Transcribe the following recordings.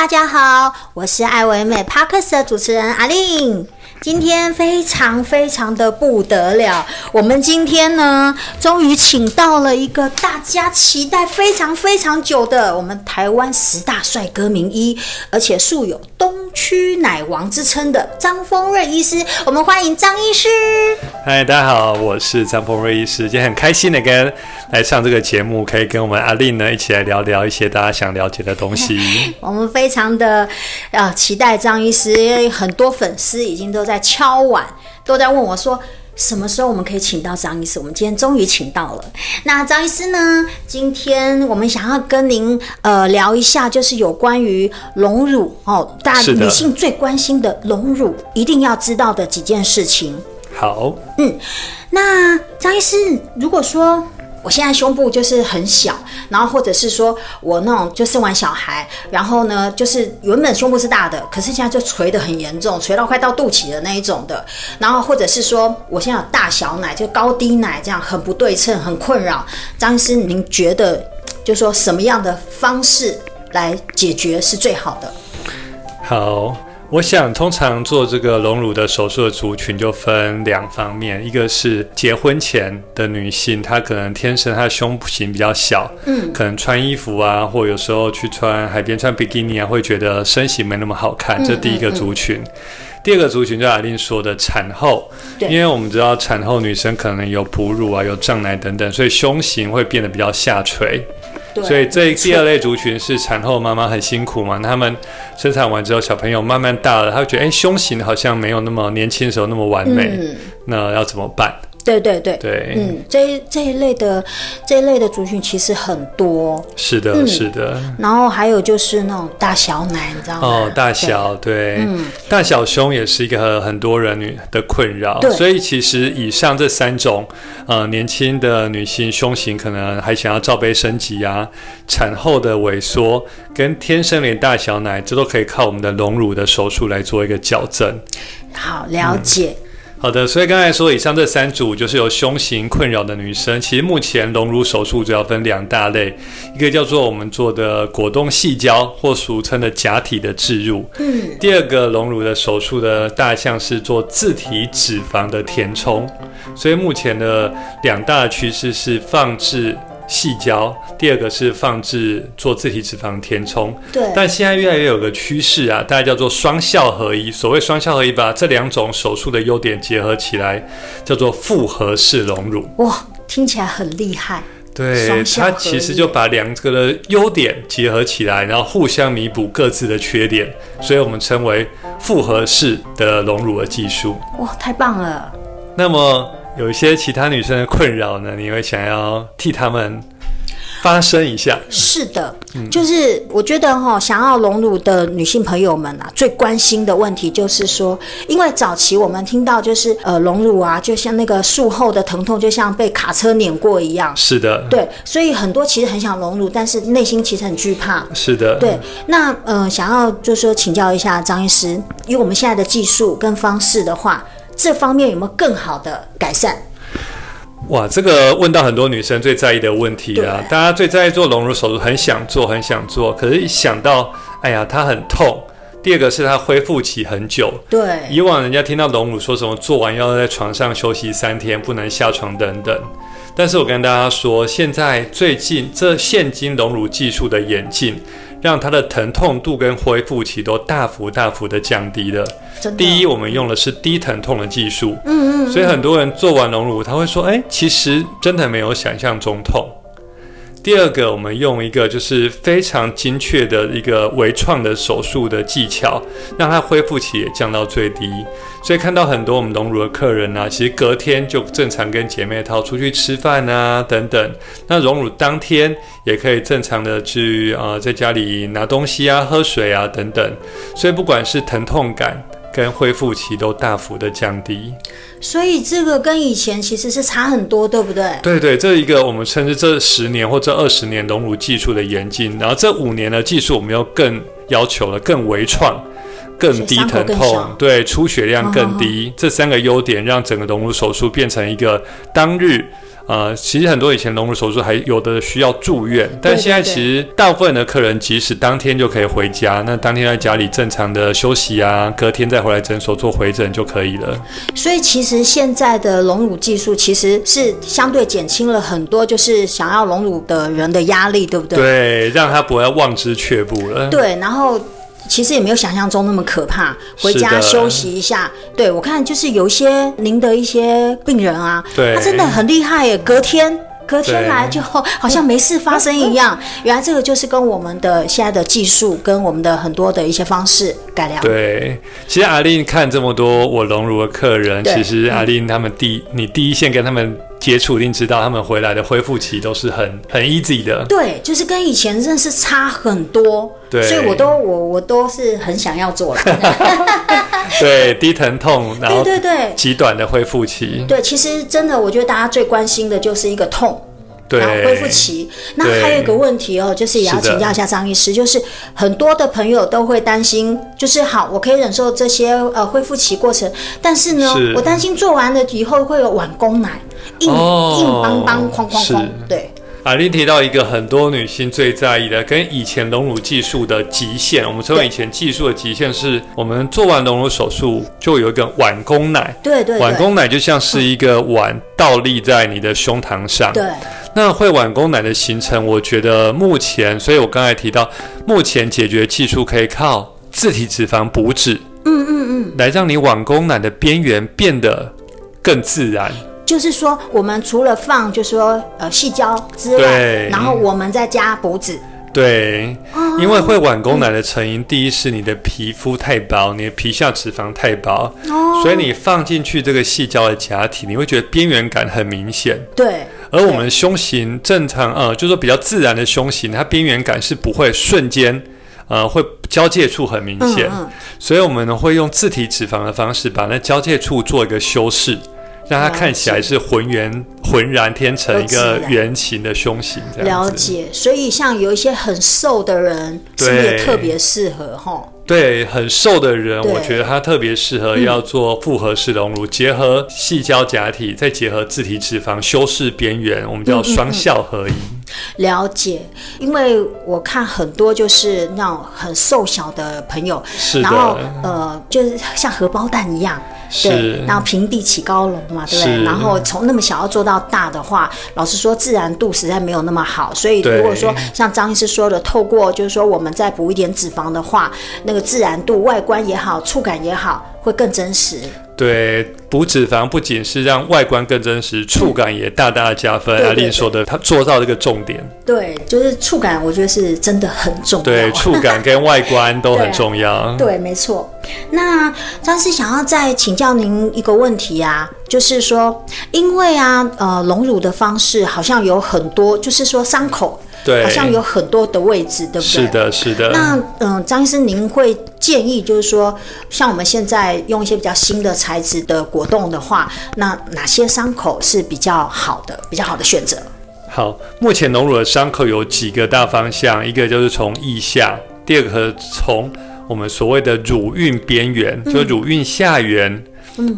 大家好，我是爱唯美 Parkers 的主持人阿令。今天非常非常的不得了，我们今天呢，终于请到了一个大家期待非常非常久的我们台湾十大帅哥名医，而且素有东区奶王之称的张丰瑞医师。我们欢迎张医师。嗨，大家好，我是张丰瑞医师，今天很开心的跟来上这个节目，可以跟我们阿令呢一起来聊聊一些大家想了解的东西。我们非常的呃期待张医师，因为很多粉丝已经都在。在敲碗，都在问我说，什么时候我们可以请到张医师？我们今天终于请到了。那张医师呢？今天我们想要跟您呃聊一下，就是有关于隆乳哦，大家女性最关心的隆乳，一定要知道的几件事情。好，嗯，那张医师，如果说。我现在胸部就是很小，然后或者是说我那种就生完小孩，然后呢，就是原本胸部是大的，可是现在就垂得很严重，垂到快到肚脐的那一种的，然后或者是说我现在有大小奶，就高低奶这样很不对称，很困扰。张医师，您觉得就说什么样的方式来解决是最好的？好。我想，通常做这个隆乳的手术的族群就分两方面，一个是结婚前的女性，她可能天生她的胸型比较小，嗯，可能穿衣服啊，或有时候去穿海边穿比基尼啊，会觉得身形没那么好看，这第一个族群。嗯嗯嗯。第二个族群就阿令说的产后，因为我们知道产后女生可能有哺乳啊，有胀奶等等，所以胸型会变得比较下垂。所以这第二类族群是产后妈妈很辛苦嘛，他们生产完之后小朋友慢慢大了，他会觉得哎，胸型好像没有那么年轻的时候那么完美，嗯，那要怎么办？对对对对，嗯，这一这一类的这一类的族群其实很多，是的，嗯、是的。然后还有就是那种大小奶，你知道吗？哦，大小对，对，嗯，大小胸也是一个很多人女的困扰。所以其实以上这三种，呃，年轻的女性胸型可能还想要罩杯升级啊，产后的萎缩跟天生脸大小奶，这都可以靠我们的隆乳的手术来做一个矫正。好，了解。嗯好的，所以刚才说以上这三组就是有胸型困扰的女生，其实目前隆乳手术主要分两大类，一个叫做我们做的果冻细胶或俗称的假体的置入，嗯，第二个隆乳的手术的大项是做自体脂肪的填充，所以目前的两大趋势是放置。矽胶，第二个是放置做自体脂肪填充，对。但现在越来越有个趋势啊，大家叫做双效合一。所谓双效合一，把这两种手术的优点结合起来，叫做复合式隆乳。哇，听起来很厉害。对，它其实就把两个的优点结合起来，然后互相弥补各自的缺点，所以我们称为复合式的隆乳的技术。哇，太棒了。那么。有一些其他女生的困扰呢，你会想要替她们发声一下？是的，嗯、就是我觉得哈，想要隆乳的女性朋友们啊，最关心的问题就是说，因为早期我们听到就是呃隆乳啊，就像那个术后的疼痛，就像被卡车碾过一样。是的，对，所以很多其实很想隆乳，但是内心其实很惧怕。是的，对。那呃，想要就是说请教一下张医师，以我们现在的技术跟方式的话。这方面有没有更好的改善？哇，这个问到很多女生最在意的问题啊！大家最在意做隆乳手术，很想做，很想做，可是一想到，哎呀，它很痛。第二个是它恢复期很久。对，以往人家听到隆乳说什么做完要在床上休息三天，不能下床等等。但是我跟大家说，现在最近这现今隆乳技术的演进。让它的疼痛度跟恢复期都大幅大幅的降低了。第一，我们用的是低疼痛的技术，嗯嗯，所以很多人做完隆乳，他会说：“哎，其实真的没有想象中痛。”第二个，我们用一个就是非常精确的一个微创的手术的技巧，让它恢复期也降到最低。所以看到很多我们隆乳的客人啊，其实隔天就正常跟姐妹淘出去吃饭啊等等。那隆乳当天也可以正常的去啊、在家里拿东西啊、喝水啊等等。所以不管是疼痛感跟恢复期都大幅的降低。所以这个跟以前其实是差很多，对不对？对对，这一个我们称之这十年或这二十年隆乳技术的演进，然后这五年的技术我们又更要求了更微创、更低疼痛，对，出血量更低，哦、这三个优点让整个隆乳手术变成一个当日呃，其实很多以前隆乳手术还有的需要住院，但现在其实大部分的客人即使当天就可以回家，那当天在家里正常的休息啊，隔天再回来诊所做回诊就可以了。所以其实现在的隆乳技术其实是相对减轻了很多，就是想要隆乳的人的压力，对不对？对，让他不要望之却步了。对，然后。其实也没有想象中那么可怕，回家休息一下。对，我看就是有一些您的一些病人啊，对，他真的很厉害耶，隔天隔天来就好像没事发生一样。原来这个就是跟我们的现在的技术跟我们的很多的一些方式改良。对，其实阿玲看这么多我荣辱的客人，其实阿玲他们第、嗯、你第一线跟他们。接触一定知道，他们回来的恢复期都是很很 easy 的。对，就是跟以前认识差很多。对，所以我都我我都是很想要做了。对，低疼痛，然后对对对，极短的恢复期。对，其实真的，我觉得大家最关心的就是一个痛，对，然后恢复期。那还有一个问题哦，就是也要请教一下张医师，就是很多的朋友都会担心，就是好，我可以忍受这些呃恢复期过程，但是呢，是我担心做完了以后会有晚供奶。硬、哦、硬邦邦，哐哐哐，对。阿玲提到一个很多女性最在意的，跟以前隆乳技术的极限。我们称为以前技术的极限，是我们做完隆乳手术就有一个晚供奶。对对，对。晚供奶就像是一个碗倒立在你的胸膛上。对。那会晚供奶的形成，我觉得目前，所以我刚才提到，目前解决技术可以靠自体脂肪补脂，嗯嗯嗯，来让你晚供奶的边缘变得更自然。就是说，我们除了放，就是说，呃，细胶之外，然后我们再加补脂。对，因为会晚宫奶的成因，第一是你的皮肤太薄，你的皮下脂肪太薄，所以你放进去这个细胶的假体，你会觉得边缘感很明显。对，而我们胸型正常，呃，就是说比较自然的胸型，它边缘感是不会瞬间，呃，会交界处很明显，所以我们呢会用自体脂肪的方式把那交界处做一个修饰。让它看起来是浑圆、浑然天成一个圆形的胸型，这样。了解，所以像有一些很瘦的人，是不是也特别适合哈？对，很瘦的人，我觉得他特别适合要做复合式隆乳，结合细胶假体，再结合自体脂肪修饰边缘，我们叫双效合一。了解，因为我看很多就是那种很瘦小的朋友，是，然后呃，就是像荷包蛋一样。对，然后平地起高楼嘛，对不对？然后从那么小要做到大的话，老实说，自然度实在没有那么好。所以如果说像张医师说的，透过就是说我们再补一点脂肪的话，那个自然度、外观也好，触感也好，会更真实。对，补脂肪不仅是让外观更真实，触感也大大的加分。阿玲说的，他做到这个重点。对，就是触感，我觉得是真的很重要。对，触感跟外观都很重要。对，对，没错。那张医师想要再请教您一个问题啊，就是说，因为啊，呃，隆乳的方式好像有很多，就是说伤口。对，好像有很多的位置，对不对？是的，是的。那嗯、呃，张医师，您会建议就是说，像我们现在用一些比较新的材质的果冻的话，那哪些伤口是比较好的、比较好的选择？好，目前隆乳的伤口有几个大方向，一个就是从腋下，第二个从我们所谓的乳晕边缘，嗯、就乳晕下缘。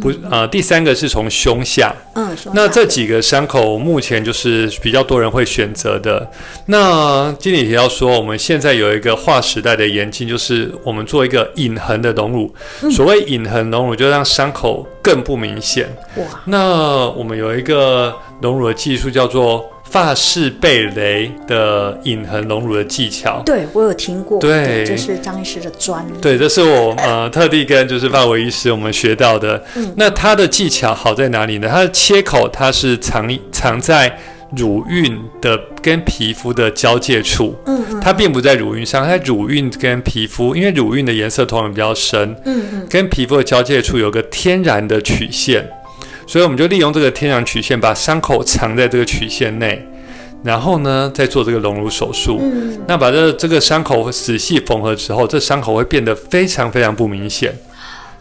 不，呃，第三个是从胸下，嗯，那这几个伤口目前就是比较多人会选择的。那经理提到说，我们现在有一个划时代的演进，就是我们做一个隐痕的隆乳。所谓隐痕隆乳，就让伤口更不明显。哇，那我们有一个隆乳的技术叫做。法式贝雷的隐痕隆乳的技巧，对，我有听过，对，这是张医师的专利，对，这是我呃特地跟就是发维医师我们学到的。嗯，那它的技巧好在哪里呢？它的切口它是藏藏在乳晕的跟皮肤的交界处，嗯嗯，它并不在乳晕上，它在乳晕跟皮肤，因为乳晕的颜色通常比较深，嗯嗯，跟皮肤的交界处有个天然的曲线。所以我们就利用这个天然曲线，把伤口藏在这个曲线内，然后呢，再做这个隆乳手术。嗯，那把这这个伤口仔细缝合之后，这伤口会变得非常非常不明显，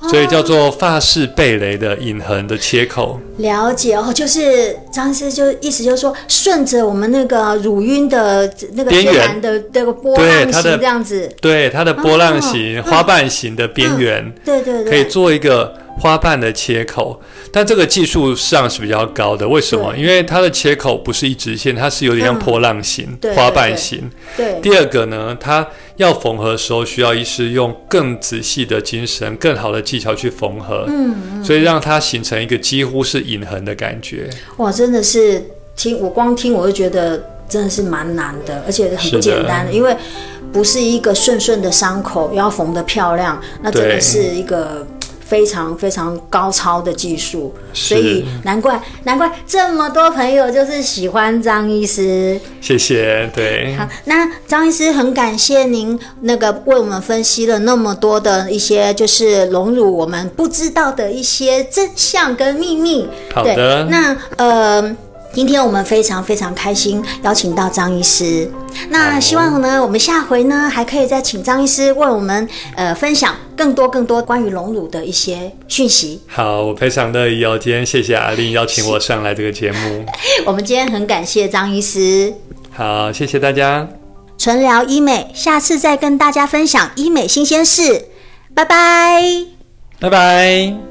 所以叫做发式贝雷的隐痕的切口。了解哦，就是张医师就意思就是说，顺着我们那个乳晕的那个边缘的这个波浪形这样子，对它的波浪形、花瓣形的边缘，对对对，可以做一个。花瓣的切口，但这个技术上是比较高的。为什么？因为它的切口不是一直线，它是有点像波浪形、嗯、花瓣形。对。第二个呢，它要缝合的时候，需要医师用更仔细的精神、更好的技巧去缝合。嗯，嗯。所以让它形成一个几乎是隐痕的感觉。哇，真的是听我光听我就觉得真的是蛮难的，而且很不简单的，因为不是一个顺顺的伤口要缝得漂亮，那真的是一个。非常非常高超的技术，所以难怪难怪这么多朋友就是喜欢张医师。谢谢，对。好，那张医师很感谢您那个为我们分析了那么多的一些就是荣辱我们不知道的一些真相跟秘密。好的。那呃。今天我们非常非常开心邀请到张医师，那希望呢，我们下回呢还可以再请张医师为我们呃分享更多更多关于隆乳的一些讯息。好，我非常乐意哦。今天谢谢阿玲邀请我上来这个节目。我们今天很感谢张医师。好，谢谢大家。纯聊医美，下次再跟大家分享医美新鲜事。拜拜，拜拜。